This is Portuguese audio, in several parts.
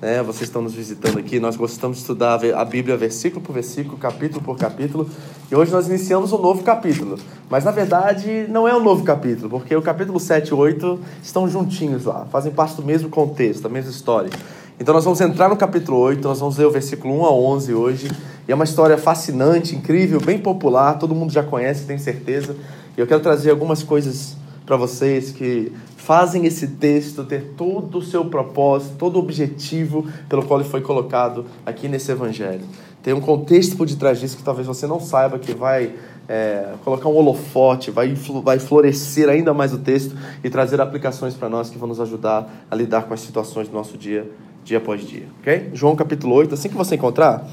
Né? Vocês estão nos visitando aqui. Nós gostamos de estudar a Bíblia versículo por versículo, capítulo por capítulo. E hoje nós iniciamos um novo capítulo. Mas na verdade não é um novo capítulo, porque o capítulo 7 e 8 estão juntinhos lá, fazem parte do mesmo contexto, da mesma história. Então nós vamos entrar no capítulo 8, nós vamos ler o versículo 1 a 11 hoje. E é uma história fascinante, incrível, bem popular, todo mundo já conhece, tem certeza. E eu quero trazer algumas coisas para vocês que fazem esse texto ter todo o seu propósito, todo o objetivo pelo qual ele foi colocado aqui nesse evangelho. Tem um contexto por detrás disso que talvez você não saiba, que vai é, colocar um holofote, vai, vai florescer ainda mais o texto e trazer aplicações para nós que vão nos ajudar a lidar com as situações do nosso dia, dia após dia. Ok? João capítulo 8, assim que você encontrar,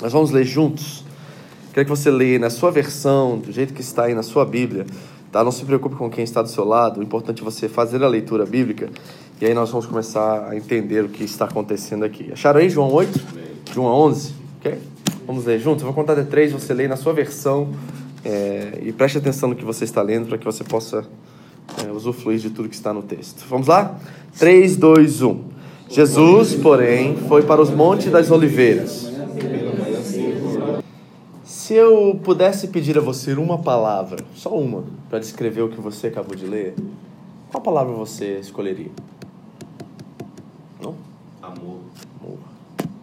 nós vamos ler juntos. Quero que você leia na sua versão, do jeito que está aí na sua Bíblia. Tá? Não se preocupe com quem está do seu lado, o importante é você fazer a leitura bíblica e aí nós vamos começar a entender o que está acontecendo aqui. Acharam aí João 8? De 1 a 11? Ok? Vamos ler juntos? Eu vou contar de três, você lê na sua versão é, e preste atenção no que você está lendo para que você possa é, usufruir de tudo que está no texto. Vamos lá? 3, 2, 1. Jesus, porém, foi para os montes das oliveiras. Se eu pudesse pedir a você uma palavra, só uma, para descrever o que você acabou de ler, qual palavra você escolheria? Não? Amor. Amor.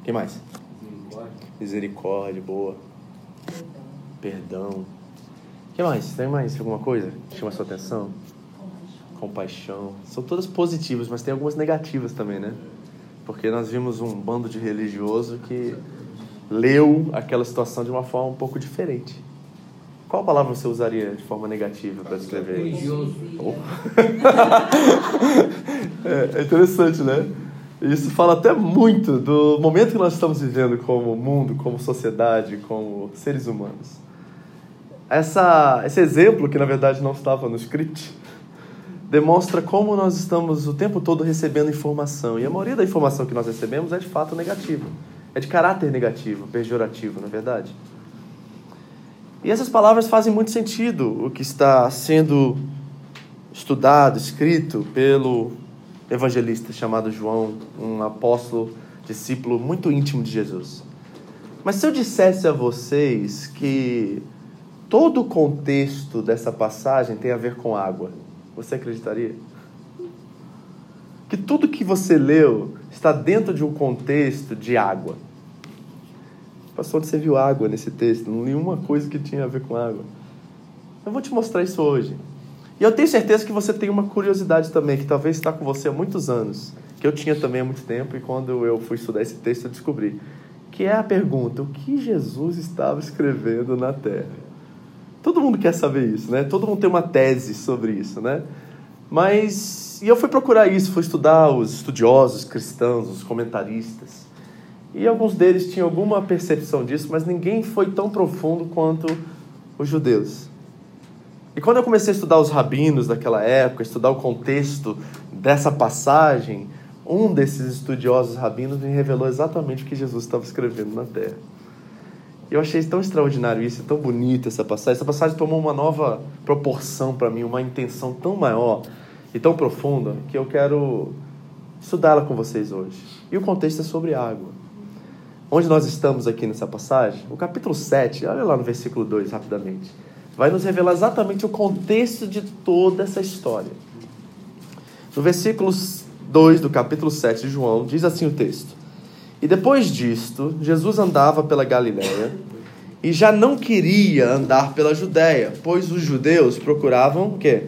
que mais? Misericórdia. Misericórdia, boa. Perdão. que mais? Tem mais alguma coisa que chama a sua atenção? Compaixão. São todas positivas, mas tem algumas negativas também, né? Porque nós vimos um bando de religioso que leu aquela situação de uma forma um pouco diferente. Qual palavra você usaria de forma negativa para descrever? Religioso. Oh. é, é interessante, né? Isso fala até muito do momento que nós estamos vivendo como mundo, como sociedade, como seres humanos. Essa, esse exemplo, que na verdade não estava no script, demonstra como nós estamos o tempo todo recebendo informação. E a maioria da informação que nós recebemos é de fato negativa. É de caráter negativo, pejorativo, na é verdade. E essas palavras fazem muito sentido, o que está sendo estudado, escrito pelo evangelista chamado João, um apóstolo, discípulo muito íntimo de Jesus. Mas se eu dissesse a vocês que todo o contexto dessa passagem tem a ver com água, você acreditaria? Que tudo que você leu está dentro de um contexto de água. Pastor, você viu água nesse texto? Não li uma coisa que tinha a ver com água. Eu vou te mostrar isso hoje. E eu tenho certeza que você tem uma curiosidade também, que talvez está com você há muitos anos, que eu tinha também há muito tempo, e quando eu fui estudar esse texto eu descobri. Que é a pergunta: o que Jesus estava escrevendo na terra? Todo mundo quer saber isso, né? Todo mundo tem uma tese sobre isso, né? Mas. E eu fui procurar isso, fui estudar os estudiosos cristãos, os comentaristas. E alguns deles tinham alguma percepção disso, mas ninguém foi tão profundo quanto os judeus. E quando eu comecei a estudar os rabinos daquela época, estudar o contexto dessa passagem, um desses estudiosos rabinos me revelou exatamente o que Jesus estava escrevendo na terra. Eu achei tão extraordinário isso, tão bonita essa passagem. Essa passagem tomou uma nova proporção para mim, uma intenção tão maior e tão profunda que eu quero estudá-la com vocês hoje. E o contexto é sobre água. Onde nós estamos aqui nessa passagem? O capítulo 7, olha lá no versículo 2 rapidamente. Vai nos revelar exatamente o contexto de toda essa história. No versículo 2 do capítulo 7 de João, diz assim o texto: e depois disto, Jesus andava pela Galiléia e já não queria andar pela Judéia, pois os judeus procuravam o quê?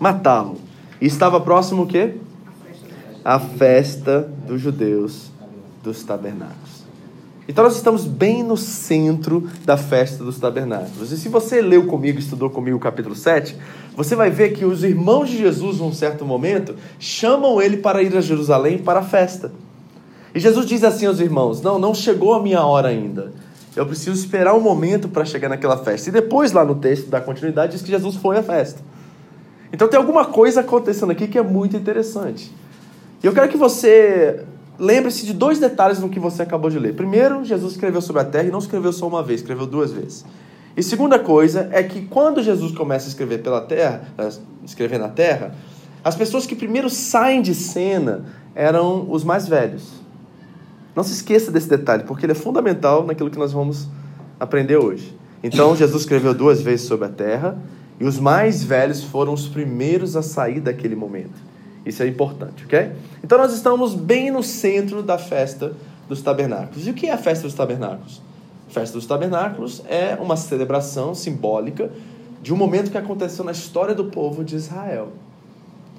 Matá-lo. E estava próximo o quê? A festa dos judeus dos tabernáculos. Então nós estamos bem no centro da festa dos tabernáculos. E se você leu comigo, estudou comigo o capítulo 7, você vai ver que os irmãos de Jesus, num certo momento, chamam ele para ir a Jerusalém para a festa. E Jesus diz assim aos irmãos: Não, não chegou a minha hora ainda. Eu preciso esperar um momento para chegar naquela festa. E depois, lá no texto da continuidade, diz que Jesus foi à festa. Então tem alguma coisa acontecendo aqui que é muito interessante. E eu quero que você lembre-se de dois detalhes no que você acabou de ler. Primeiro, Jesus escreveu sobre a terra e não escreveu só uma vez, escreveu duas vezes. E segunda coisa é que quando Jesus começa a escrever pela terra, eh, escrever na terra, as pessoas que primeiro saem de cena eram os mais velhos. Não se esqueça desse detalhe, porque ele é fundamental naquilo que nós vamos aprender hoje. Então, Jesus escreveu duas vezes sobre a terra, e os mais velhos foram os primeiros a sair daquele momento. Isso é importante, ok? Então nós estamos bem no centro da festa dos tabernáculos. E o que é a festa dos tabernáculos? A festa dos tabernáculos é uma celebração simbólica de um momento que aconteceu na história do povo de Israel.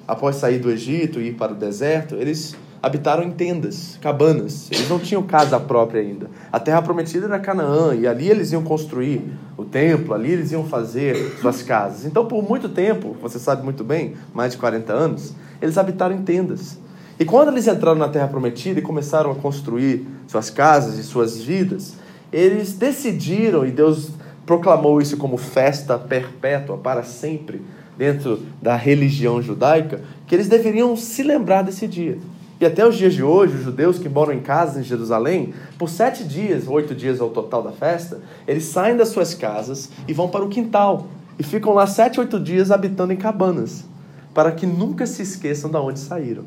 Após sair do Egito e ir para o deserto, eles habitaram em tendas, cabanas. Eles não tinham casa própria ainda. A terra prometida era Canaã, e ali eles iam construir o templo, ali eles iam fazer suas casas. Então, por muito tempo, você sabe muito bem, mais de 40 anos, eles habitaram em tendas. E quando eles entraram na terra prometida e começaram a construir suas casas e suas vidas, eles decidiram, e Deus proclamou isso como festa perpétua para sempre dentro da religião judaica, que eles deveriam se lembrar desse dia. E até os dias de hoje, os judeus que moram em casas em Jerusalém, por sete dias, oito dias ao total da festa, eles saem das suas casas e vão para o quintal. E ficam lá sete, oito dias habitando em cabanas, para que nunca se esqueçam de onde saíram.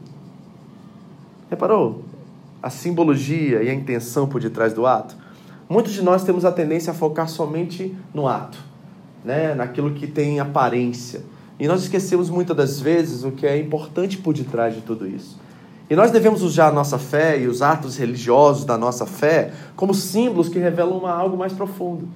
Reparou a simbologia e a intenção por detrás do ato? Muitos de nós temos a tendência a focar somente no ato, né? naquilo que tem aparência. E nós esquecemos muitas das vezes o que é importante por detrás de tudo isso. E nós devemos usar a nossa fé e os atos religiosos da nossa fé como símbolos que revelam uma, algo mais profundo.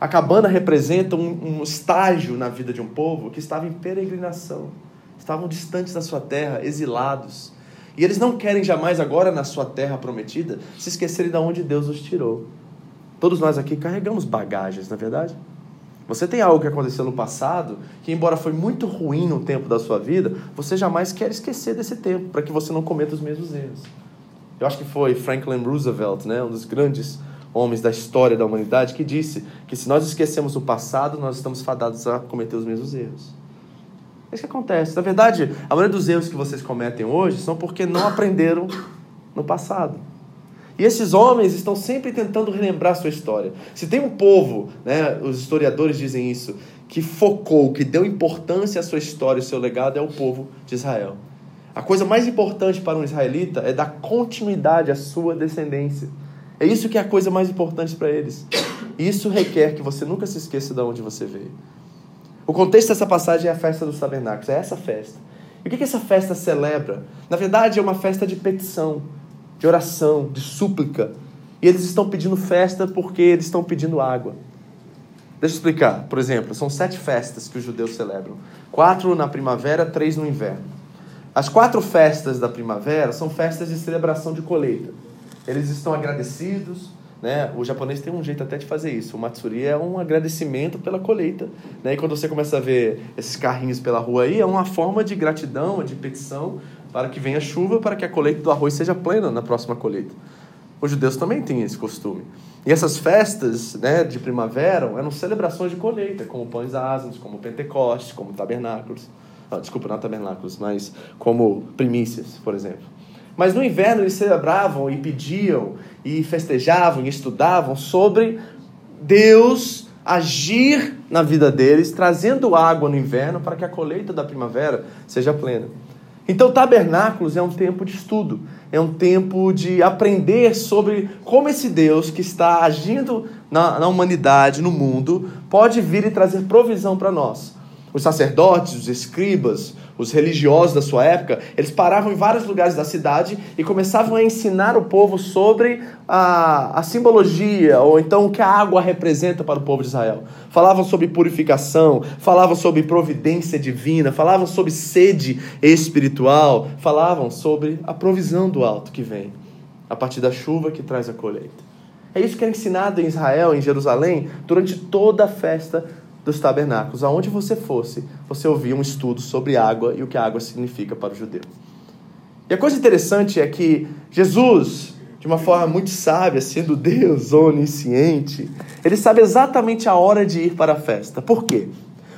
A cabana representa um, um estágio na vida de um povo que estava em peregrinação, estavam distantes da sua terra, exilados. E eles não querem jamais, agora na sua terra prometida, se esquecerem de onde Deus os tirou. Todos nós aqui carregamos bagagens, na é verdade? Você tem algo que aconteceu no passado que, embora foi muito ruim no tempo da sua vida, você jamais quer esquecer desse tempo para que você não cometa os mesmos erros. Eu acho que foi Franklin Roosevelt, né, um dos grandes homens da história da humanidade, que disse que se nós esquecemos o passado, nós estamos fadados a cometer os mesmos erros. É isso que acontece. Na verdade, a maioria dos erros que vocês cometem hoje são porque não aprenderam no passado. E esses homens estão sempre tentando relembrar sua história. Se tem um povo, né, os historiadores dizem isso, que focou, que deu importância à sua história e seu legado, é o povo de Israel. A coisa mais importante para um israelita é dar continuidade à sua descendência. É isso que é a coisa mais importante para eles. Isso requer que você nunca se esqueça de onde você veio. O contexto dessa passagem é a festa dos tabernáculos, é essa festa. E o que essa festa celebra? Na verdade, é uma festa de petição de oração, de súplica. E eles estão pedindo festa porque eles estão pedindo água. Deixa eu explicar. Por exemplo, são sete festas que os judeus celebram: quatro na primavera, três no inverno. As quatro festas da primavera são festas de celebração de colheita. Eles estão agradecidos, né? O japonês tem um jeito até de fazer isso. O matsuri é um agradecimento pela colheita, né? E quando você começa a ver esses carrinhos pela rua aí, é uma forma de gratidão, de petição para que venha chuva, para que a colheita do arroz seja plena na próxima colheita. Os judeus também têm esse costume. E essas festas né, de primavera eram celebrações de colheita, como pães asnos, como Pentecostes, como tabernáculos. Não, desculpa, não tabernáculos, mas como primícias, por exemplo. Mas no inverno eles celebravam e pediam e festejavam e estudavam sobre Deus agir na vida deles, trazendo água no inverno para que a colheita da primavera seja plena. Então, tabernáculos é um tempo de estudo, é um tempo de aprender sobre como esse Deus que está agindo na, na humanidade, no mundo, pode vir e trazer provisão para nós. Os sacerdotes, os escribas, os religiosos da sua época, eles paravam em vários lugares da cidade e começavam a ensinar o povo sobre a, a simbologia, ou então o que a água representa para o povo de Israel. Falavam sobre purificação, falavam sobre providência divina, falavam sobre sede espiritual, falavam sobre a provisão do alto que vem a partir da chuva que traz a colheita. É isso que é ensinado em Israel, em Jerusalém, durante toda a festa dos tabernáculos. Aonde você fosse, você ouvia um estudo sobre água e o que a água significa para o judeu. E a coisa interessante é que Jesus, de uma forma muito sábia, sendo Deus onisciente, ele sabe exatamente a hora de ir para a festa. Por quê?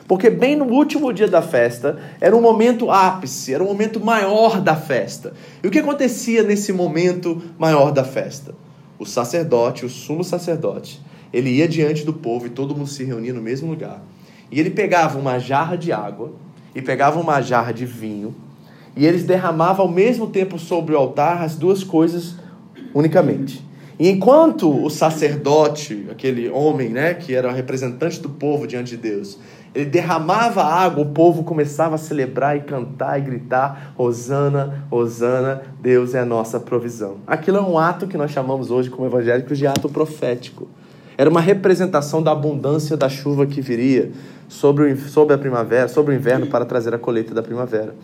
Porque bem no último dia da festa era um momento ápice, era um momento maior da festa. E o que acontecia nesse momento maior da festa? O sacerdote, o sumo sacerdote, ele ia diante do povo e todo mundo se reunia no mesmo lugar. E ele pegava uma jarra de água e pegava uma jarra de vinho e eles derramavam ao mesmo tempo sobre o altar as duas coisas unicamente. E enquanto o sacerdote, aquele homem, né, que era representante do povo diante de Deus, ele derramava água, o povo começava a celebrar e cantar e gritar: Hosana, Hosana, Deus é a nossa provisão. Aquilo é um ato que nós chamamos hoje como evangélicos de ato profético. Era uma representação da abundância da chuva que viria sobre, o, sobre a primavera, sobre o inverno para trazer a colheita da primavera.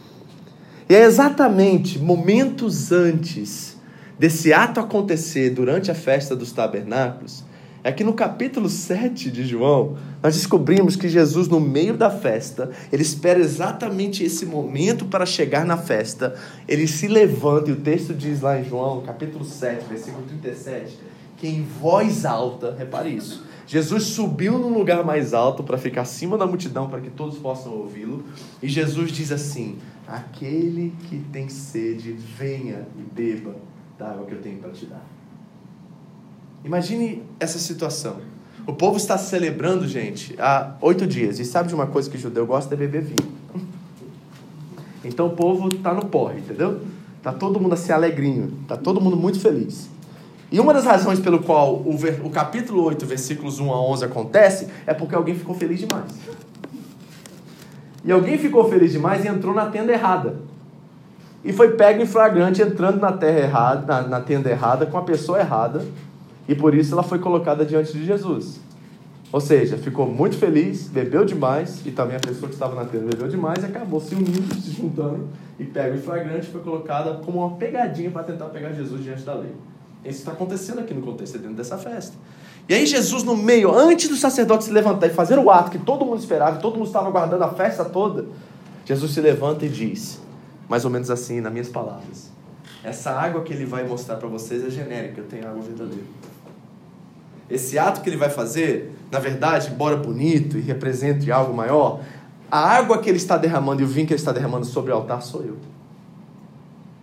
E é exatamente momentos antes desse ato acontecer durante a festa dos tabernáculos é que no capítulo 7 de João, nós descobrimos que Jesus, no meio da festa, ele espera exatamente esse momento para chegar na festa. Ele se levanta, e o texto diz lá em João, capítulo 7, versículo 37, que em voz alta, repare isso, Jesus subiu num lugar mais alto para ficar acima da multidão, para que todos possam ouvi-lo. E Jesus diz assim: Aquele que tem sede, venha e beba da água que eu tenho para te dar. Imagine essa situação. O povo está celebrando, gente, há oito dias. E sabe de uma coisa que o judeu gosta? É beber vinho. Então o povo está no porre, entendeu? Está todo mundo assim alegrinho. Está todo mundo muito feliz. E uma das razões pelo qual o, ver, o capítulo 8, versículos 1 a 11 acontece é porque alguém ficou feliz demais. E alguém ficou feliz demais e entrou na tenda errada. E foi pego em flagrante entrando na, terra errada, na, na tenda errada com a pessoa errada e por isso ela foi colocada diante de Jesus. Ou seja, ficou muito feliz, bebeu demais, e também a pessoa que estava na tenda bebeu demais e acabou se unindo, se juntando, e pega em flagrante foi colocada como uma pegadinha para tentar pegar Jesus diante da lei. Isso está acontecendo aqui no contexto, dentro dessa festa. E aí Jesus, no meio, antes do sacerdote se levantar e fazer o ato que todo mundo esperava, todo mundo estava aguardando a festa toda, Jesus se levanta e diz, mais ou menos assim, nas minhas palavras, essa água que ele vai mostrar para vocês é genérica, eu tenho água verdadeira. Esse ato que ele vai fazer, na verdade, embora bonito e represente algo maior, a água que ele está derramando e o vinho que ele está derramando sobre o altar sou eu.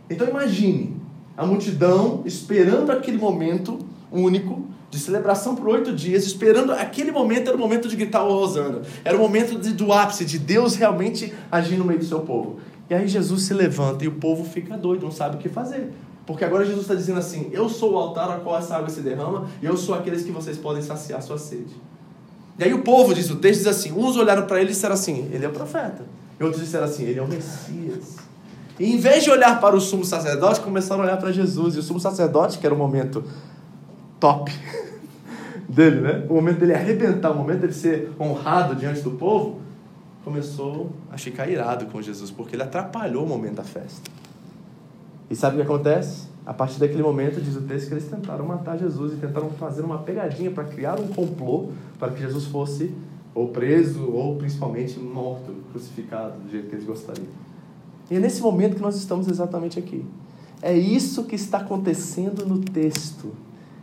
Então imagine a multidão esperando aquele momento único de celebração por oito dias, esperando aquele momento, era o momento de gritar o Rosana, era o momento de, do ápice, de Deus realmente agir no meio do seu povo. E aí Jesus se levanta e o povo fica doido, não sabe o que fazer. Porque agora Jesus está dizendo assim: Eu sou o altar a qual essa água se derrama, e eu sou aqueles que vocês podem saciar sua sede. E aí o povo, diz o texto, diz assim: uns olharam para ele e disseram assim: Ele é o profeta. E outros disseram assim: Ele é o Messias. E em vez de olhar para o sumo sacerdote, começaram a olhar para Jesus. E o sumo sacerdote, que era o momento top dele, né? O momento dele arrebentar, o momento dele ser honrado diante do povo, começou a ficar irado com Jesus, porque ele atrapalhou o momento da festa. E sabe o que acontece? A partir daquele momento, diz o texto, que eles tentaram matar Jesus e tentaram fazer uma pegadinha para criar um complô para que Jesus fosse ou preso ou principalmente morto, crucificado, do jeito que eles gostariam. E é nesse momento que nós estamos exatamente aqui. É isso que está acontecendo no texto.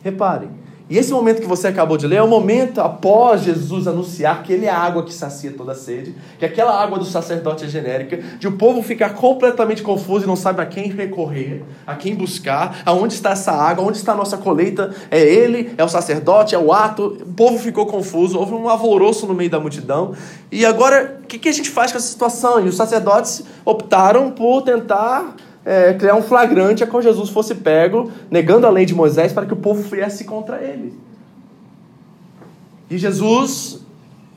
Reparem, e esse momento que você acabou de ler é o momento após Jesus anunciar que ele é a água que sacia toda a sede, que aquela água do sacerdote é genérica, de o povo ficar completamente confuso e não sabe a quem recorrer, a quem buscar, aonde está essa água, onde está a nossa colheita, é ele, é o sacerdote, é o ato. O povo ficou confuso, houve um alvoroço no meio da multidão. E agora, o que, que a gente faz com essa situação? E os sacerdotes optaram por tentar é, criar um flagrante a qual Jesus fosse pego, negando a lei de Moisés, para que o povo viesse contra ele. E Jesus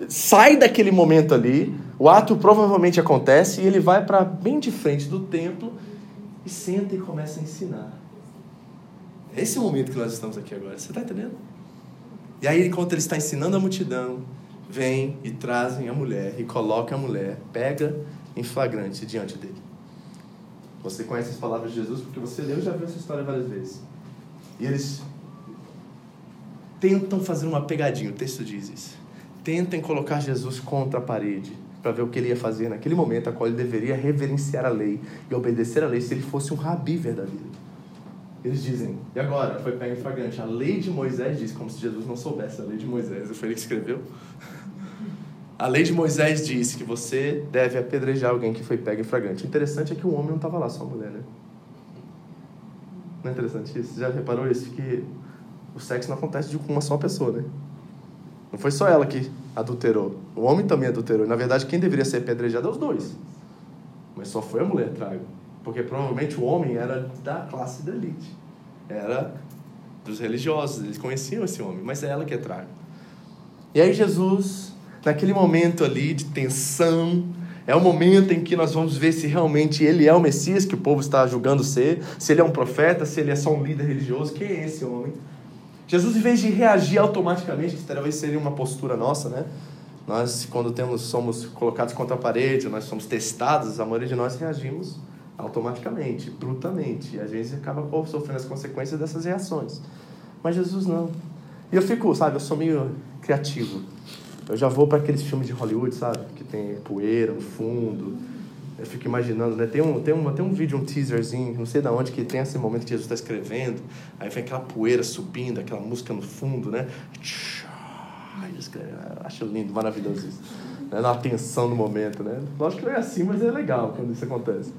sai daquele momento ali, o ato provavelmente acontece, e ele vai para bem de frente do templo e senta e começa a ensinar. Esse é o momento que nós estamos aqui agora, você está entendendo? E aí, enquanto ele está ensinando a multidão, vem e trazem a mulher e coloca a mulher, pega em flagrante diante dele. Você conhece as palavras de Jesus porque você leu e já viu essa história várias vezes. E eles tentam fazer uma pegadinha, o texto diz isso. Tentem colocar Jesus contra a parede para ver o que ele ia fazer naquele momento, a qual ele deveria reverenciar a lei e obedecer a lei se ele fosse um rabi verdadeiro. Eles dizem, e agora? Foi pego em flagrante. A lei de Moisés diz, como se Jesus não soubesse a lei de Moisés. Foi ele que escreveu. A lei de Moisés diz que você deve apedrejar alguém que foi pego em flagrante. O interessante é que o homem não estava lá, só a mulher, né? Não é interessante isso? Você já reparou isso? Que o sexo não acontece com uma só pessoa, né? Não foi só ela que adulterou. O homem também adulterou. Na verdade, quem deveria ser apedrejado é os dois. Mas só foi a mulher trago. Porque provavelmente o homem era da classe da elite. Era dos religiosos. Eles conheciam esse homem. Mas é ela que é trago. E aí Jesus, naquele momento ali de tensão, é o momento em que nós vamos ver se realmente ele é o Messias que o povo está julgando ser, se ele é um profeta, se ele é só um líder religioso. Quem é esse homem? Jesus, em vez de reagir automaticamente, que talvez seria uma postura nossa, né? Nós, quando temos, somos colocados contra a parede, nós somos testados, a maioria de nós reagimos automaticamente, brutamente. E às vezes acaba sofrendo as consequências dessas reações. Mas Jesus não. E eu fico, sabe, eu sou meio criativo. Eu já vou para aqueles filmes de Hollywood, sabe? Que tem poeira no fundo eu fico imaginando, né? Tem um, tem, um, tem um vídeo, um teaserzinho, não sei de onde, que tem esse momento que Jesus está escrevendo, aí vem aquela poeira subindo, aquela música no fundo, né? Acho lindo, maravilhoso isso. Né? Na atenção no momento, né? Lógico que não é assim, mas é legal quando isso acontece.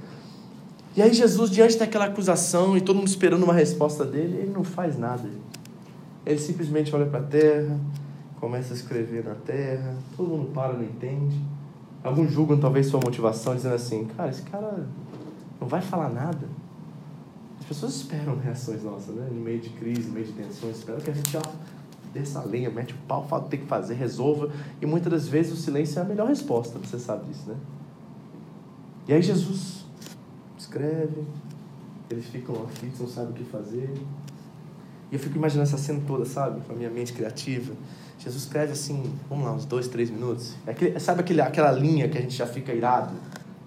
E aí Jesus, diante daquela acusação e todo mundo esperando uma resposta dele, ele não faz nada. Ele simplesmente olha para a terra, começa a escrever na terra, todo mundo para, não entende. Alguns julgam talvez sua motivação, dizendo assim: cara, esse cara não vai falar nada. As pessoas esperam reações nossas, né? No meio de crise, no meio de tensões, esperam que a gente ó, desça a lenha, mete o pau, fala o que tem que fazer, resolva. E muitas das vezes o silêncio é a melhor resposta, você sabe disso, né? E aí Jesus escreve, eles ficam aflitos, não sabem o que fazer. E eu fico imaginando essa cena toda, sabe? Com a minha mente criativa. Jesus escreve assim, vamos lá, uns dois, três minutos. É aquele, sabe aquele, aquela linha que a gente já fica irado?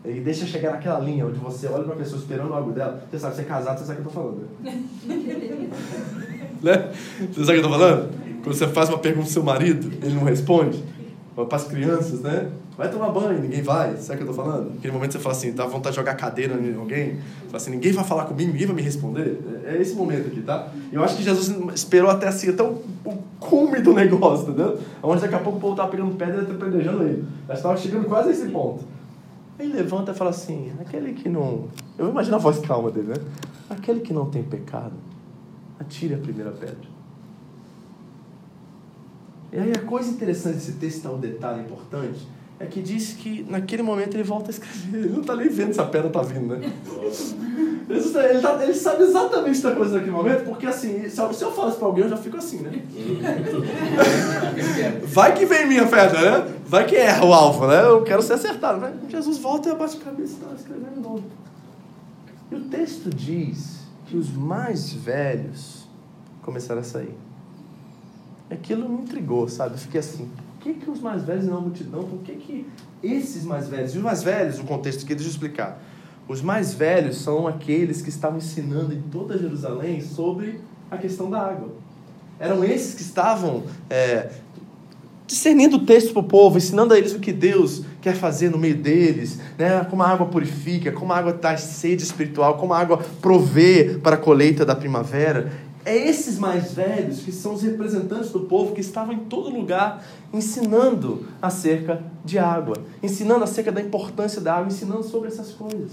Ele deixa chegar naquela linha onde você olha para a pessoa esperando algo dela. Você sabe, você é casado, você sabe o que eu tô falando. Né? Você sabe o que eu tô falando? Quando você faz uma pergunta pro seu marido, ele não responde. Para as crianças, né? Vai tomar banho, ninguém vai. Sabe o que eu tô falando? Naquele momento você fala assim, dá vontade de jogar cadeira em alguém. Fala assim, ninguém vai falar comigo, ninguém vai me responder. É, é esse momento aqui, tá? Eu acho que Jesus esperou até assim, até o, o cume do negócio, entendeu? Onde daqui a pouco o povo tava pegando pedra e tá pedrejando ele. Já estava chegando quase a esse ponto. Aí levanta e fala assim, aquele que não... Eu imagino a voz calma dele, né? Aquele que não tem pecado, atire a primeira pedra. E aí a coisa interessante desse texto, tá um detalhe importante, é que diz que naquele momento ele volta a escrever. Ele não está nem vendo se a pedra está vindo, né? Ele, tá, ele, sabe exatamente o que está acontecendo naquele momento, porque assim, se eu, falo isso para alguém, eu já fico assim, né? Vai que vem minha pedra, né? Vai que erra o alvo, né? Eu quero ser acertado. Né? Jesus volta e abate a cabeça e está escrevendo de novo. E o texto diz que os mais velhos começaram a sair aquilo me intrigou, sabe? Eu fiquei assim, por que, que os mais velhos não multidão? Por que, que esses mais velhos? E os mais velhos, o contexto aqui, deixa eu explicar. Os mais velhos são aqueles que estavam ensinando em toda Jerusalém sobre a questão da água. Eram esses que estavam é, discernindo o texto para o povo, ensinando a eles o que Deus quer fazer no meio deles, né? como a água purifica, como a água traz sede espiritual, como a água provê para a colheita da primavera. É esses mais velhos que são os representantes do povo que estavam em todo lugar ensinando acerca de água, ensinando acerca da importância da água, ensinando sobre essas coisas.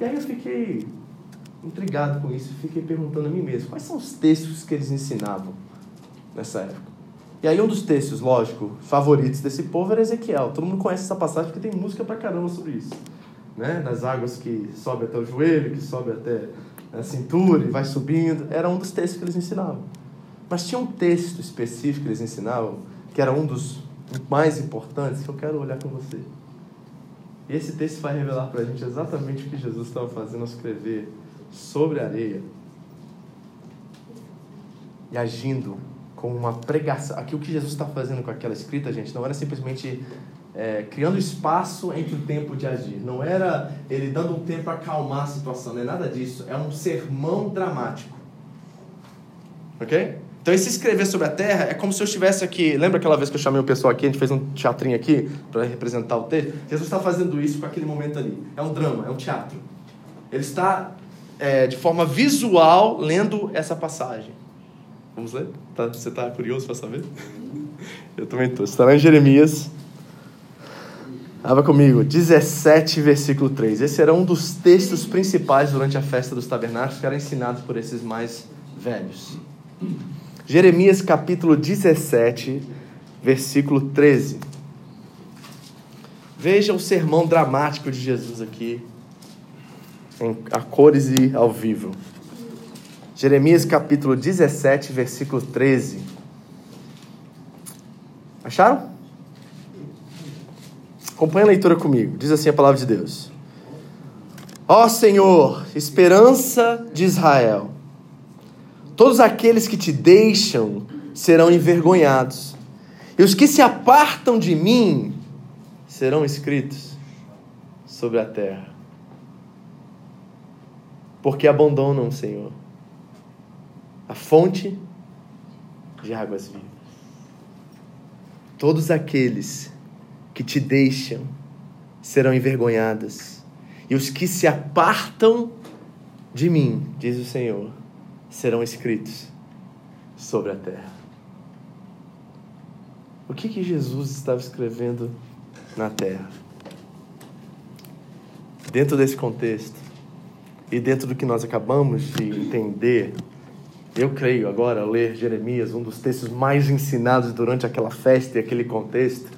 E aí eu fiquei intrigado com isso, fiquei perguntando a mim mesmo, quais são os textos que eles ensinavam nessa época? E aí um dos textos, lógico, favoritos desse povo era Ezequiel. Todo mundo conhece essa passagem porque tem música pra caramba sobre isso. Né? Nas águas que sobe até o joelho, que sobe até a cintura e vai subindo. Era um dos textos que eles ensinavam. Mas tinha um texto específico que eles ensinavam, que era um dos mais importantes, que eu quero olhar com você. E esse texto vai revelar para a gente exatamente o que Jesus estava fazendo ao escrever sobre a areia e agindo com uma pregação. Aqui o que Jesus está fazendo com aquela escrita, gente, não era simplesmente é, criando espaço entre o tempo de agir. Não era ele dando um tempo para acalmar a situação, não é nada disso. É um sermão dramático. Ok? Então, esse escrever sobre a terra é como se eu estivesse aqui. Lembra aquela vez que eu chamei o pessoal aqui? A gente fez um teatrinho aqui para representar o texto? Jesus está fazendo isso com aquele momento ali. É um drama, é um teatro. Ele está, é, de forma visual, lendo essa passagem. Vamos ler? Tá, você está curioso para saber? Eu também estou. Está lá em Jeremias. Abra comigo, 17, versículo 3. Esse era um dos textos principais durante a festa dos tabernáculos que era ensinado por esses mais velhos. Jeremias capítulo 17, versículo 13. Veja o sermão dramático de Jesus aqui, em, a cores e ao vivo. Jeremias capítulo 17, versículo 13. Acharam? Acompanhe a leitura comigo. Diz assim a palavra de Deus. Ó Senhor, esperança de Israel Todos aqueles que te deixam serão envergonhados, e os que se apartam de mim serão escritos sobre a terra. Porque abandonam o Senhor, a fonte de águas vivas. Todos aqueles que te deixam serão envergonhados, e os que se apartam de mim, diz o Senhor, serão escritos sobre a terra. O que, que Jesus estava escrevendo na terra? Dentro desse contexto e dentro do que nós acabamos de entender, eu creio agora, ao ler Jeremias, um dos textos mais ensinados durante aquela festa e aquele contexto,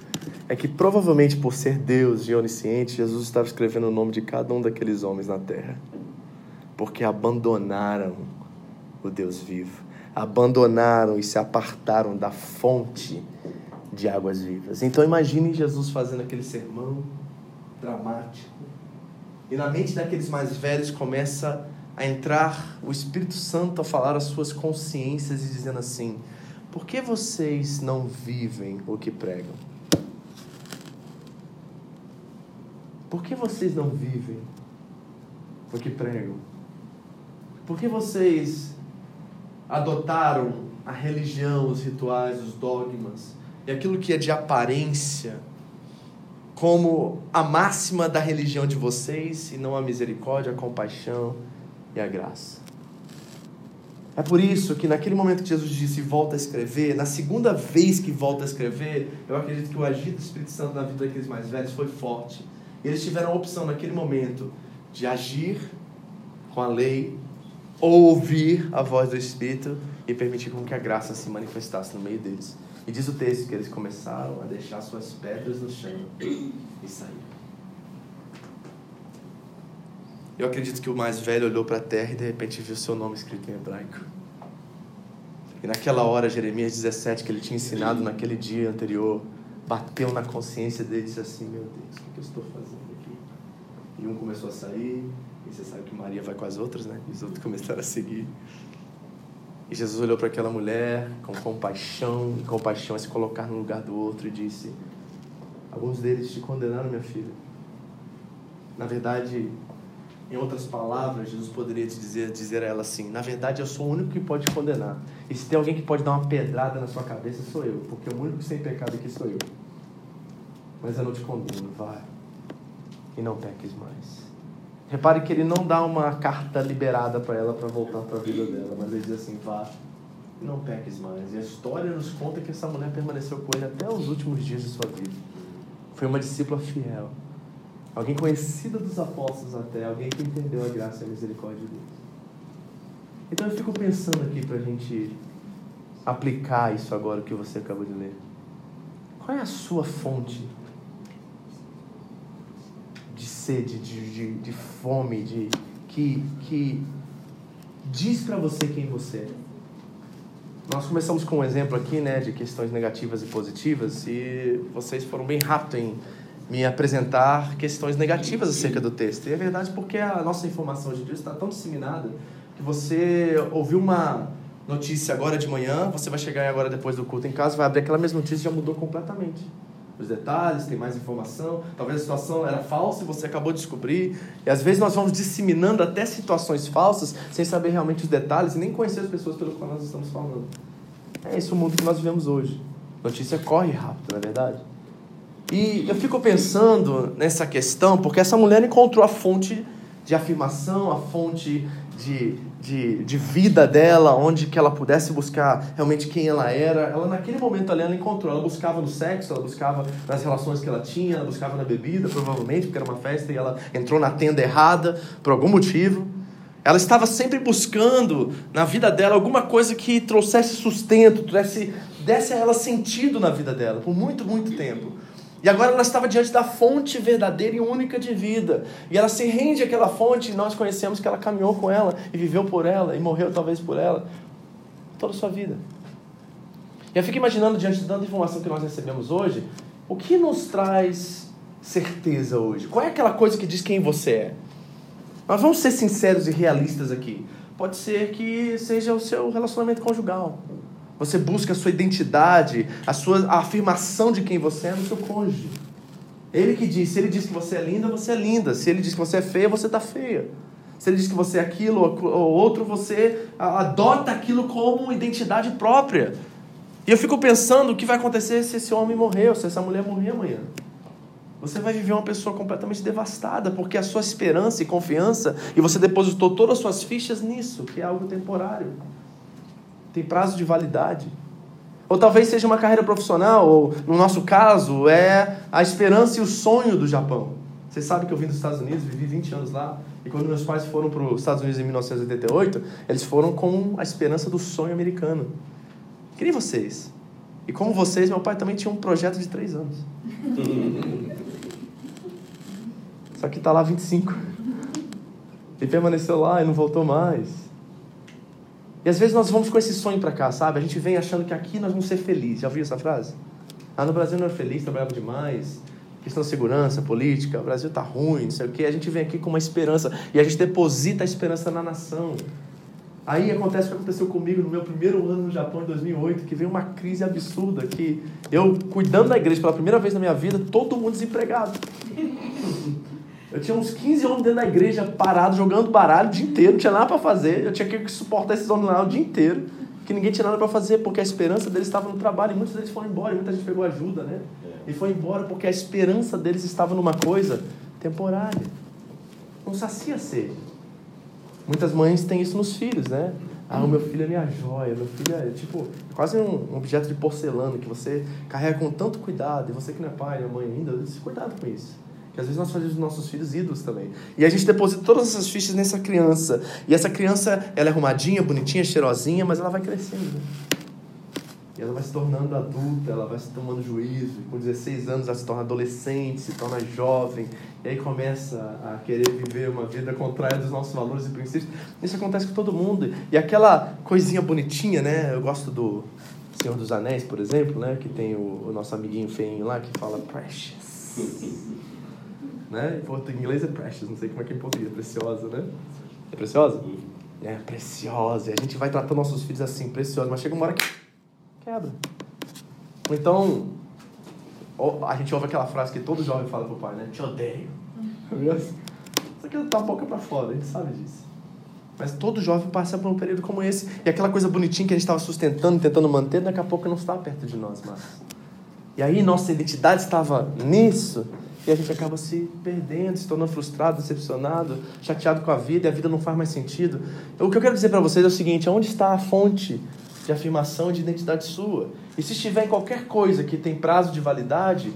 é que provavelmente por ser Deus e onisciente, Jesus estava escrevendo o nome de cada um daqueles homens na terra, porque abandonaram o Deus vivo. Abandonaram e se apartaram da fonte de águas vivas. Então imagine Jesus fazendo aquele sermão dramático. E na mente daqueles mais velhos começa a entrar o Espírito Santo a falar às suas consciências e dizendo assim: Por que vocês não vivem o que pregam? Por que vocês não vivem o que pregam? Por que vocês adotaram a religião, os rituais, os dogmas e aquilo que é de aparência como a máxima da religião de vocês e não a misericórdia, a compaixão e a graça. É por isso que naquele momento que Jesus disse volta a escrever, na segunda vez que volta a escrever, eu acredito que o agir do Espírito Santo na vida daqueles mais velhos foi forte. Eles tiveram a opção naquele momento de agir com a lei ouvir a voz do Espírito e permitir com que a graça se manifestasse no meio deles. E diz o texto que eles começaram a deixar suas pedras no chão e saíram. Eu acredito que o mais velho olhou para a terra e de repente viu seu nome escrito em hebraico. E naquela hora, Jeremias 17, que ele tinha ensinado naquele dia anterior, bateu na consciência dele e disse assim: Meu Deus, o que eu estou fazendo? E um começou a sair, e você sabe que Maria vai com as outras, né? E os outros começaram a seguir. E Jesus olhou para aquela mulher com compaixão, e compaixão a se colocar no lugar do outro e disse: Alguns deles te condenaram, minha filha. Na verdade, em outras palavras, Jesus poderia te dizer, dizer a ela assim: Na verdade, eu sou o único que pode te condenar. E se tem alguém que pode dar uma pedrada na sua cabeça, sou eu, porque o único sem pecado aqui sou eu. Mas eu não te condeno, vai. E não peques mais. Repare que ele não dá uma carta liberada para ela para voltar para a vida dela, mas ele diz assim: vá e não peques mais. E a história nos conta que essa mulher permaneceu com ele até os últimos dias de sua vida. Foi uma discípula fiel, alguém conhecida dos apóstolos até, alguém que entendeu a graça e a misericórdia de Deus. Então eu fico pensando aqui para a gente aplicar isso agora que você acabou de ler. Qual é a sua fonte sede, de, de, de fome, de, que, que diz para você quem você é. Nós começamos com um exemplo aqui, né, de questões negativas e positivas, e vocês foram bem rápidos em me apresentar questões negativas acerca do texto. E é verdade porque a nossa informação hoje em dia está tão disseminada que você ouviu uma notícia agora de manhã, você vai chegar agora depois do culto em casa, vai abrir aquela mesma notícia e já mudou completamente os detalhes, tem mais informação. Talvez a situação era falsa e você acabou de descobrir. E às vezes nós vamos disseminando até situações falsas sem saber realmente os detalhes e nem conhecer as pessoas pelo qual nós estamos falando. É esse o mundo que nós vivemos hoje. Notícia corre rápido, não é verdade? E eu fico pensando nessa questão porque essa mulher encontrou a fonte de afirmação, a fonte de, de, de vida dela, onde que ela pudesse buscar realmente quem ela era. Ela naquele momento ali ela encontrou, ela buscava no sexo, ela buscava nas relações que ela tinha, ela buscava na bebida, provavelmente, porque era uma festa e ela entrou na tenda errada por algum motivo. Ela estava sempre buscando na vida dela alguma coisa que trouxesse sustento, desse, desse a ela sentido na vida dela, por muito, muito tempo. E agora ela estava diante da fonte verdadeira e única de vida. E ela se rende àquela fonte e nós conhecemos que ela caminhou com ela e viveu por ela e morreu talvez por ela toda a sua vida. E eu fico imaginando, diante de tanta informação que nós recebemos hoje, o que nos traz certeza hoje? Qual é aquela coisa que diz quem você é? Nós vamos ser sinceros e realistas aqui. Pode ser que seja o seu relacionamento conjugal. Você busca a sua identidade, a sua a afirmação de quem você é no seu cônjuge. Ele que diz, se ele diz que você é linda, você é linda. Se ele diz que você é feia, você está feia. Se ele diz que você é aquilo ou outro, você adota aquilo como identidade própria. E eu fico pensando o que vai acontecer se esse homem morrer, se essa mulher morrer amanhã. Você vai viver uma pessoa completamente devastada, porque a sua esperança e confiança, e você depositou todas as suas fichas nisso, que é algo temporário tem prazo de validade. Ou talvez seja uma carreira profissional, ou no nosso caso, é a esperança e o sonho do Japão. Vocês sabem que eu vim dos Estados Unidos, vivi 20 anos lá, e quando meus pais foram para os Estados Unidos em 1988, eles foram com a esperança do sonho americano. Queria vocês. E como vocês, meu pai também tinha um projeto de três anos. Só que está lá 25. E permaneceu lá e não voltou mais. E às vezes nós vamos com esse sonho para cá, sabe? A gente vem achando que aqui nós vamos ser felizes. Já ouviu essa frase? Ah, no Brasil não é feliz, trabalhava demais. Questão de segurança, política, o Brasil tá ruim, não sei o quê. A gente vem aqui com uma esperança e a gente deposita a esperança na nação. Aí acontece o que aconteceu comigo no meu primeiro ano no Japão, em 2008, que veio uma crise absurda, que eu, cuidando da igreja pela primeira vez na minha vida, todo mundo desempregado. Eu tinha uns 15 homens dentro da igreja, parados, jogando baralho o dia inteiro, não tinha nada para fazer. Eu tinha que suportar esses homens lá o dia inteiro, que ninguém tinha nada para fazer, porque a esperança deles estava no trabalho. E muitos deles foram embora, e muita gente pegou ajuda, né? E foi embora porque a esperança deles estava numa coisa temporária. Não sacia sede. Muitas mães têm isso nos filhos, né? Ah, o meu filho é minha joia, meu filho é tipo quase um objeto de porcelana que você carrega com tanto cuidado. E você que não é pai, não é mãe ainda, cuidado com isso. Que às vezes nós fazemos nossos filhos ídolos também. E a gente deposita todas essas fichas nessa criança. E essa criança, ela é arrumadinha, bonitinha, cheirosinha, mas ela vai crescendo. E ela vai se tornando adulta, ela vai se tomando juízo. E com 16 anos ela se torna adolescente, se torna jovem. E aí começa a querer viver uma vida contrária dos nossos valores e princípios. Isso acontece com todo mundo. E aquela coisinha bonitinha, né? Eu gosto do Senhor dos Anéis, por exemplo, né? Que tem o, o nosso amiguinho feinho lá que fala precious né? Em inglês é precious, não sei como é que é em português, é preciosa, né? É preciosa? É, preciosa. E a gente vai tratando nossos filhos assim, preciosa, mas chega uma hora que quebra. Então, a gente ouve aquela frase que todo jovem fala pro pai, né? Te odeio. Isso aqui tá a boca pra fora, a gente sabe disso. Mas todo jovem passa por um período como esse. E aquela coisa bonitinha que a gente estava sustentando, tentando manter, daqui a pouco não está perto de nós mais. E aí nossa identidade estava nisso. E a gente acaba se perdendo, se tornando frustrado, decepcionado, chateado com a vida e a vida não faz mais sentido. O que eu quero dizer para vocês é o seguinte: onde está a fonte de afirmação de identidade sua? E se estiver em qualquer coisa que tem prazo de validade,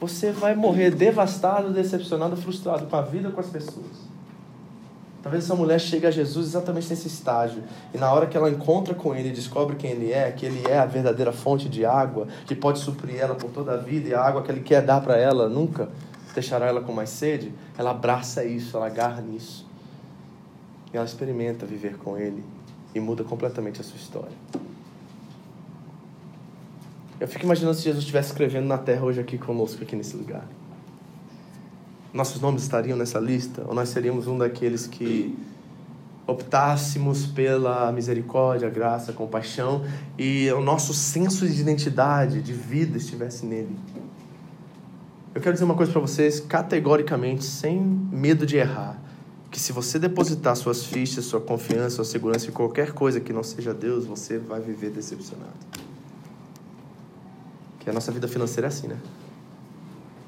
você vai morrer devastado, decepcionado, frustrado com a vida e com as pessoas. Talvez essa mulher chegue a Jesus exatamente nesse estágio. E na hora que ela encontra com ele e descobre quem ele é, que ele é a verdadeira fonte de água, que pode suprir ela por toda a vida e a água que ele quer dar para ela nunca deixará ela com mais sede, ela abraça isso, ela agarra nisso. E ela experimenta viver com ele e muda completamente a sua história. Eu fico imaginando se Jesus estivesse escrevendo na terra hoje aqui conosco, aqui nesse lugar. Nossos nomes estariam nessa lista? Ou nós seríamos um daqueles que optássemos pela misericórdia, graça, compaixão e o nosso senso de identidade, de vida estivesse nele? Eu quero dizer uma coisa para vocês, categoricamente, sem medo de errar, que se você depositar suas fichas, sua confiança, sua segurança em qualquer coisa que não seja Deus, você vai viver decepcionado. Que a nossa vida financeira é assim, né?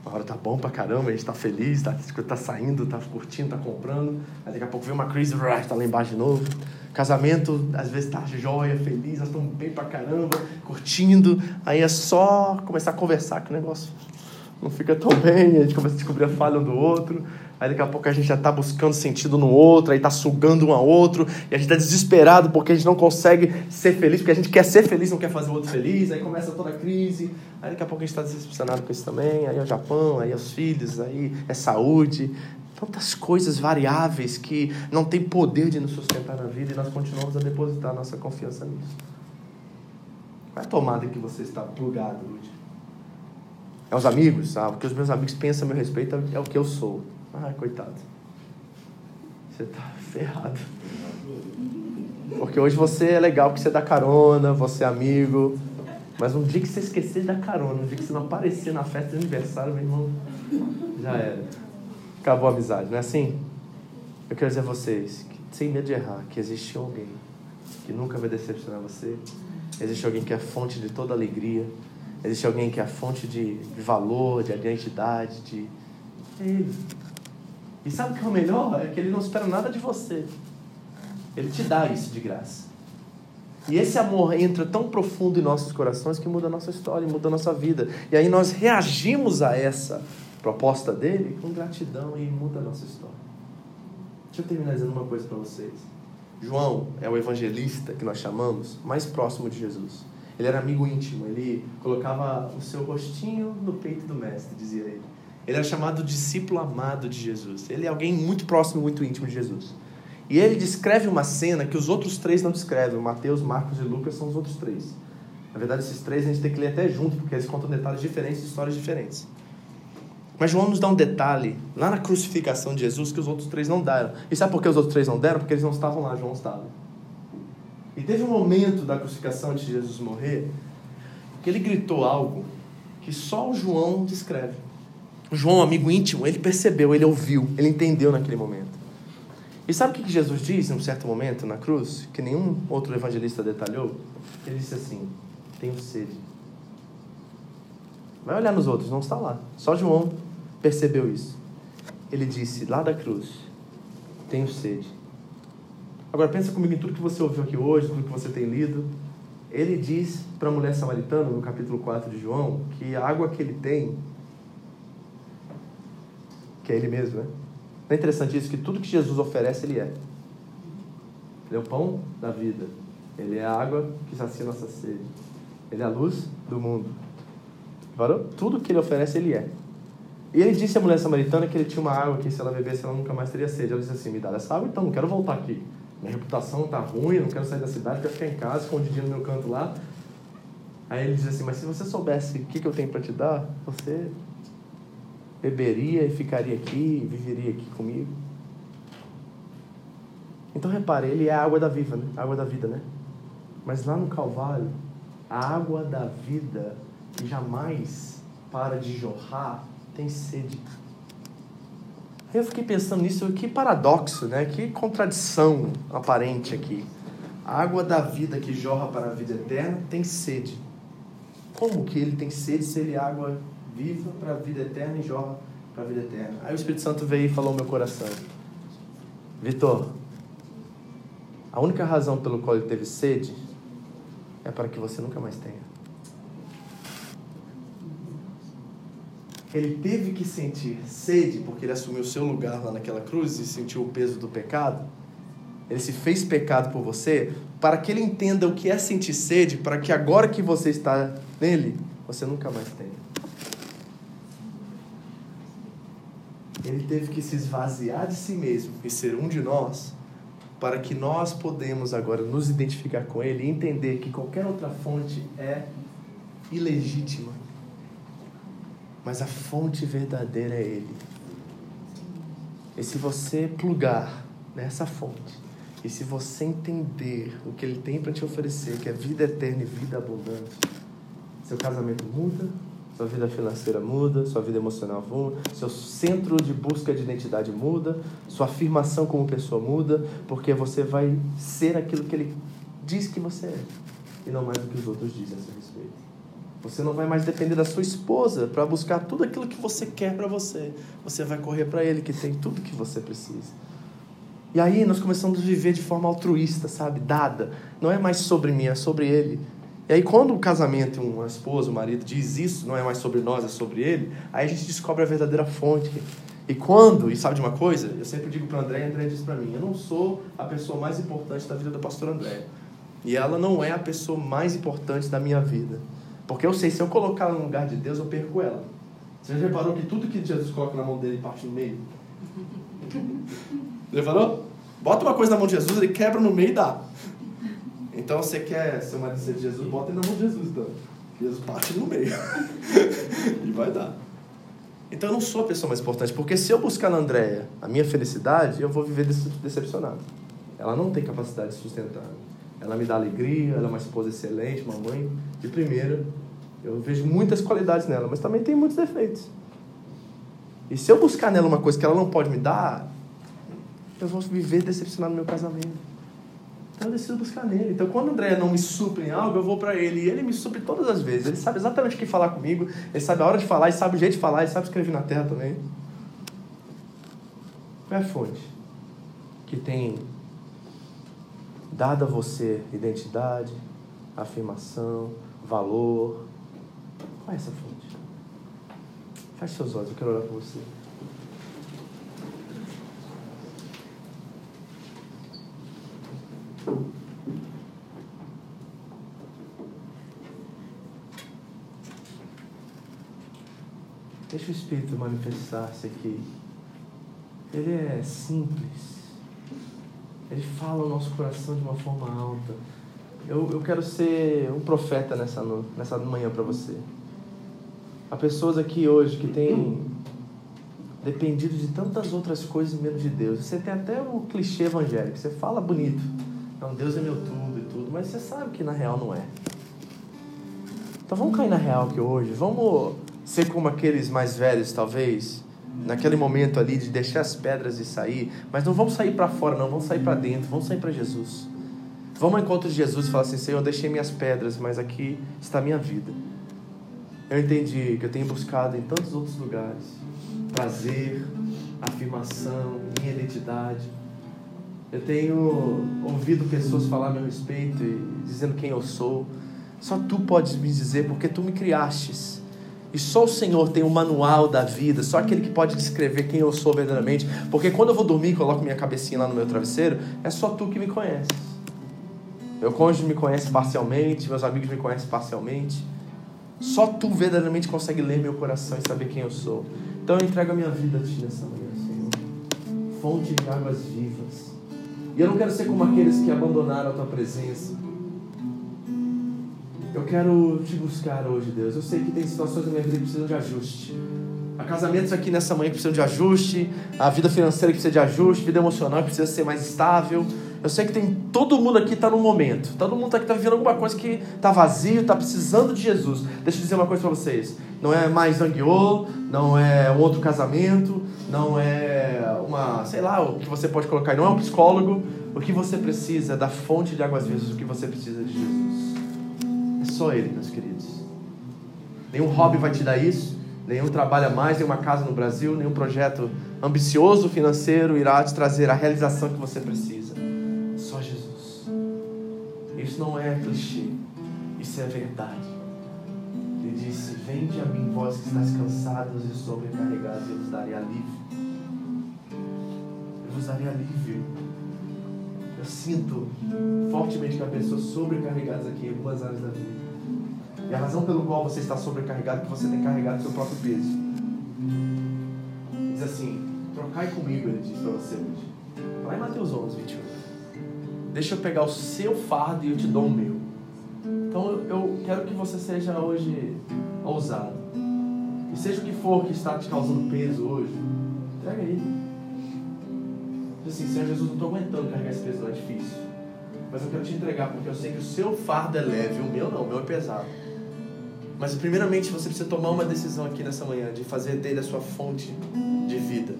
Uma hora tá bom pra caramba, a gente tá feliz, tá, tá saindo, tá curtindo, tá comprando. Aí daqui a pouco vem uma crise, tá lá embaixo de novo. Casamento, às vezes tá joia, feliz, nós estamos bem pra caramba, curtindo. Aí é só começar a conversar que o negócio não fica tão bem, a gente começa a descobrir a falha um do outro. Aí daqui a pouco a gente já está buscando sentido no outro, aí está sugando um ao outro, e a gente está desesperado porque a gente não consegue ser feliz, porque a gente quer ser feliz, não quer fazer o outro feliz, aí começa toda a crise, aí daqui a pouco a gente está decepcionado com isso também, aí é o Japão, aí é os filhos, aí é saúde, tantas coisas variáveis que não tem poder de nos sustentar na vida e nós continuamos a depositar nossa confiança nisso. Qual é a tomada que você está plugado hoje? É os amigos, sabe? O que os meus amigos pensam a meu respeito é o que eu sou. Ah, coitado. Você tá ferrado. Porque hoje você é legal porque você dá carona, você é amigo. Mas um dia que você esquecer de dar carona, um dia que você não aparecer na festa de aniversário, meu irmão, já era. Acabou a amizade, não é assim? Eu quero dizer a vocês, que, sem medo de errar, que existe alguém que nunca vai decepcionar você. Existe alguém que é fonte de toda alegria. Existe alguém que é a fonte de, de valor, de identidade, de. É ele. E sabe o que é o melhor? É que ele não espera nada de você. Ele te dá isso de graça. E esse amor entra tão profundo em nossos corações que muda a nossa história, muda a nossa vida. E aí nós reagimos a essa proposta dele com gratidão e muda a nossa história. Deixa eu terminar dizendo uma coisa para vocês. João é o evangelista que nós chamamos mais próximo de Jesus. Ele era amigo íntimo, ele colocava o seu rostinho no peito do mestre, dizia ele. Ele era chamado discípulo amado de Jesus. Ele é alguém muito próximo, muito íntimo de Jesus. E ele descreve uma cena que os outros três não descrevem. Mateus, Marcos e Lucas são os outros três. Na verdade, esses três a gente tem que ler até junto, porque eles contam detalhes diferentes, histórias diferentes. Mas João nos dá um detalhe lá na crucificação de Jesus que os outros três não deram. E sabe por que os outros três não deram? Porque eles não estavam lá, João estava. E teve um momento da crucificação de Jesus morrer que ele gritou algo que só o João descreve. O João, amigo íntimo, ele percebeu, ele ouviu, ele entendeu naquele momento. E sabe o que Jesus disse em um certo momento na cruz, que nenhum outro evangelista detalhou? Ele disse assim: Tenho sede. Vai olhar nos outros, não está lá. Só João percebeu isso. Ele disse lá da cruz: Tenho sede. Agora pensa comigo em tudo que você ouviu aqui hoje, tudo que você tem lido. Ele diz para a mulher samaritana, no capítulo 4 de João, que a água que ele tem, que é ele mesmo, né? Não é interessante isso? Que tudo que Jesus oferece, ele é. Ele é o pão da vida. Ele é a água que sacia nossa sede. Ele é a luz do mundo. Parou? Tudo que ele oferece, ele é. E ele disse à mulher samaritana que ele tinha uma água que se ela bebesse, ela nunca mais teria sede. Ela disse assim: Me dá essa água, então, não quero voltar aqui. Minha reputação está ruim, eu não quero sair da cidade, quero ficar em casa, escondidinho no meu canto lá. Aí ele diz assim: Mas se você soubesse o que, que eu tenho para te dar, você beberia e ficaria aqui, viveria aqui comigo. Então repare, ele é a água da vida, né? A água da vida, né? Mas lá no Calvário, a água da vida que jamais para de jorrar tem sede. Eu fiquei pensando nisso, que paradoxo, né? Que contradição aparente aqui. A água da vida que jorra para a vida eterna tem sede. Como que ele tem sede se ele é água viva para a vida eterna e jorra para a vida eterna? Aí o Espírito Santo veio e falou ao meu coração: Vitor, a única razão pelo qual ele teve sede é para que você nunca mais tenha. Ele teve que sentir sede, porque ele assumiu o seu lugar lá naquela cruz e sentiu o peso do pecado. Ele se fez pecado por você, para que ele entenda o que é sentir sede, para que agora que você está nele, você nunca mais tenha. Ele teve que se esvaziar de si mesmo e ser um de nós, para que nós podemos agora nos identificar com ele e entender que qualquer outra fonte é ilegítima mas a fonte verdadeira é Ele. E se você plugar nessa fonte, e se você entender o que Ele tem para te oferecer, que é vida eterna e vida abundante, seu casamento muda, sua vida financeira muda, sua vida emocional muda, seu centro de busca de identidade muda, sua afirmação como pessoa muda, porque você vai ser aquilo que Ele diz que você é, e não mais do que os outros dizem a seu respeito. Você não vai mais depender da sua esposa para buscar tudo aquilo que você quer para você. Você vai correr para ele que tem tudo que você precisa. E aí nós começamos a viver de forma altruísta, sabe? Dada. Não é mais sobre mim, é sobre ele. E aí quando o casamento, uma esposa, um marido diz isso, não é mais sobre nós, é sobre ele, aí a gente descobre a verdadeira fonte. E quando, e sabe de uma coisa? Eu sempre digo para André, e André diz para mim, eu não sou a pessoa mais importante da vida do pastor André. E ela não é a pessoa mais importante da minha vida. Porque eu sei, se eu colocar ela no lugar de Deus, eu perco ela. Você já reparou que tudo que Jesus coloca na mão dele parte no meio? Já reparou? Bota uma coisa na mão de Jesus, ele quebra no meio e dá. Então você quer ser uma de Jesus, bota ele na mão de Jesus, então. Jesus parte no meio. e vai dar. Então eu não sou a pessoa mais importante, porque se eu buscar na Andréia a minha felicidade, eu vou viver decepcionado. Ela não tem capacidade de sustentar. Ela me dá alegria, ela é uma esposa excelente, uma mãe de primeira. Eu vejo muitas qualidades nela, mas também tem muitos defeitos. E se eu buscar nela uma coisa que ela não pode me dar, eu vou viver decepcionado no meu casamento. Então eu decido buscar nele. Então quando o André não me supre em algo, eu vou para ele. E ele me supre todas as vezes. Ele sabe exatamente o que falar comigo, ele sabe a hora de falar, ele sabe o jeito de falar, ele sabe escrever na terra também. Qual é a fonte que tem dado a você identidade, afirmação, valor. Qual é essa fonte? Feche seus olhos, eu quero orar por você. Deixa o Espírito manifestar-se aqui. Ele é simples. Ele fala o nosso coração de uma forma alta. Eu, eu quero ser um profeta nessa, nessa manhã para você. Há pessoas aqui hoje que têm dependido de tantas outras coisas menos de Deus. Você tem até o clichê evangélico. Você fala bonito. Não, Deus é meu tudo e tudo. Mas você sabe que na real não é. Então vamos cair na real aqui hoje. Vamos ser como aqueles mais velhos, talvez naquele momento ali de deixar as pedras e sair, mas não vamos sair para fora, não, vamos sair para dentro, vamos sair para Jesus. Vamos ao encontro de Jesus e falar assim: Senhor, eu deixei minhas pedras, mas aqui está a minha vida. Eu entendi que eu tenho buscado em tantos outros lugares prazer, afirmação, minha identidade. Eu tenho ouvido pessoas falar a meu respeito e dizendo quem eu sou. Só tu podes me dizer porque tu me criastes. E só o Senhor tem o manual da vida, só aquele que pode descrever quem eu sou verdadeiramente. Porque quando eu vou dormir e coloco minha cabecinha lá no meu travesseiro, é só tu que me conheces. Meu cônjuge me conhece parcialmente, meus amigos me conhecem parcialmente. Só tu verdadeiramente consegue ler meu coração e saber quem eu sou. Então eu entrego a minha vida a ti nessa manhã, Senhor. Fonte de águas vivas. E eu não quero ser como aqueles que abandonaram a tua presença eu quero te buscar hoje, Deus. Eu sei que tem situações na minha vida que precisam de ajuste. Há casamentos aqui nessa manhã que precisam de ajuste, a vida financeira que precisa de ajuste, a vida emocional que precisa ser mais estável. Eu sei que tem todo mundo aqui está no momento. Todo mundo aqui está vivendo alguma coisa que está vazio, está precisando de Jesus. Deixa eu dizer uma coisa para vocês. Não é mais zangueô, não é um outro casamento, não é uma, sei lá, o que você pode colocar, não é um psicólogo. O que você precisa é da fonte de águas vivas, o que você precisa de Jesus. Só Ele, meus queridos. Nenhum hobby vai te dar isso, nenhum trabalho a mais, nenhuma casa no Brasil, nenhum projeto ambicioso financeiro irá te trazer a realização que você precisa. Só Jesus. Isso não é clichê, isso é verdade. Ele disse: Vende a mim, vós que estáis cansados e sobrecarregados, eu vos darei alívio. Eu vos darei alívio. Eu sinto fortemente que há pessoas sobrecarregadas aqui em algumas áreas da vida. E a razão pelo qual você está sobrecarregado é que você tem carregado seu próprio peso. Diz assim: trocai comigo, ele diz para você hoje. Lá em Mateus 11, 21. Deixa eu pegar o seu fardo e eu te dou o meu. Então eu quero que você seja hoje ousado. E seja o que for que está te causando peso hoje, entrega aí. Diz assim, Senhor Jesus, não estou aguentando carregar esse peso, não é difícil. Mas eu quero te entregar, porque eu sei que o seu fardo é leve, o meu não, o meu é pesado. Mas primeiramente você precisa tomar uma decisão aqui nessa manhã de fazer dele a sua fonte de vida.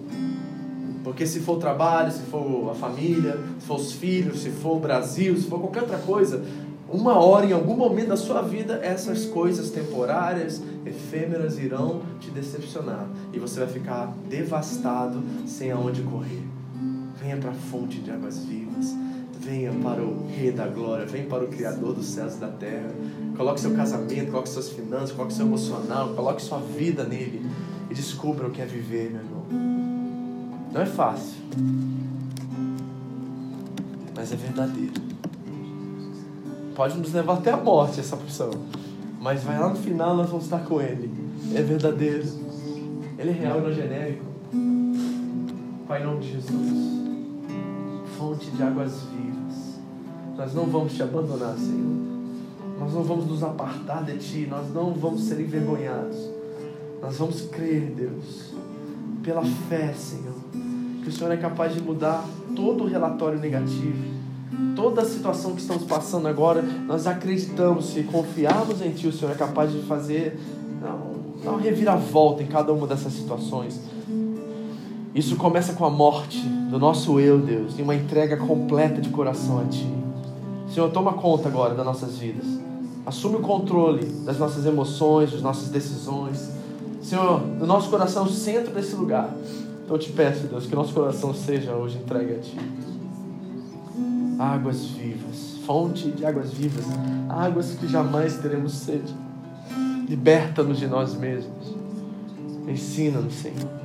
Porque se for o trabalho, se for a família, se for os filhos, se for o Brasil, se for qualquer outra coisa, uma hora, em algum momento da sua vida, essas coisas temporárias, efêmeras, irão te decepcionar. E você vai ficar devastado, sem aonde correr. Venha para a fonte de águas vivas. Venha para o Rei da Glória. Venha para o Criador dos céus e da terra. Coloque seu casamento, coloque suas finanças, coloque seu emocional, coloque sua vida nele. E descubra o que é viver, meu irmão. Não é fácil. Mas é verdadeiro pode nos levar até a morte essa opção. Mas vai lá no final, nós vamos estar com Ele. É verdadeiro. Ele é real e não genérico. Pai, em nome de Jesus. Fonte de águas vivas. Nós não vamos te abandonar, Senhor. Nós não vamos nos apartar de Ti. Nós não vamos ser envergonhados. Nós vamos crer, Deus, pela fé, Senhor, que o Senhor é capaz de mudar todo o relatório negativo toda a situação que estamos passando agora, nós acreditamos, se confiarmos em Ti, o Senhor é capaz de fazer não, reviravolta em cada uma dessas situações. Isso começa com a morte do nosso eu, Deus, e uma entrega completa de coração a Ti. Senhor, toma conta agora das nossas vidas. Assume o controle das nossas emoções, das nossas decisões. Senhor, o nosso coração o centro desse lugar. Então eu te peço, Deus, que nosso coração seja hoje entregue a Ti águas vivas, fonte de águas vivas, águas que jamais teremos sede. Liberta-nos de nós mesmos. Ensina-nos, Senhor.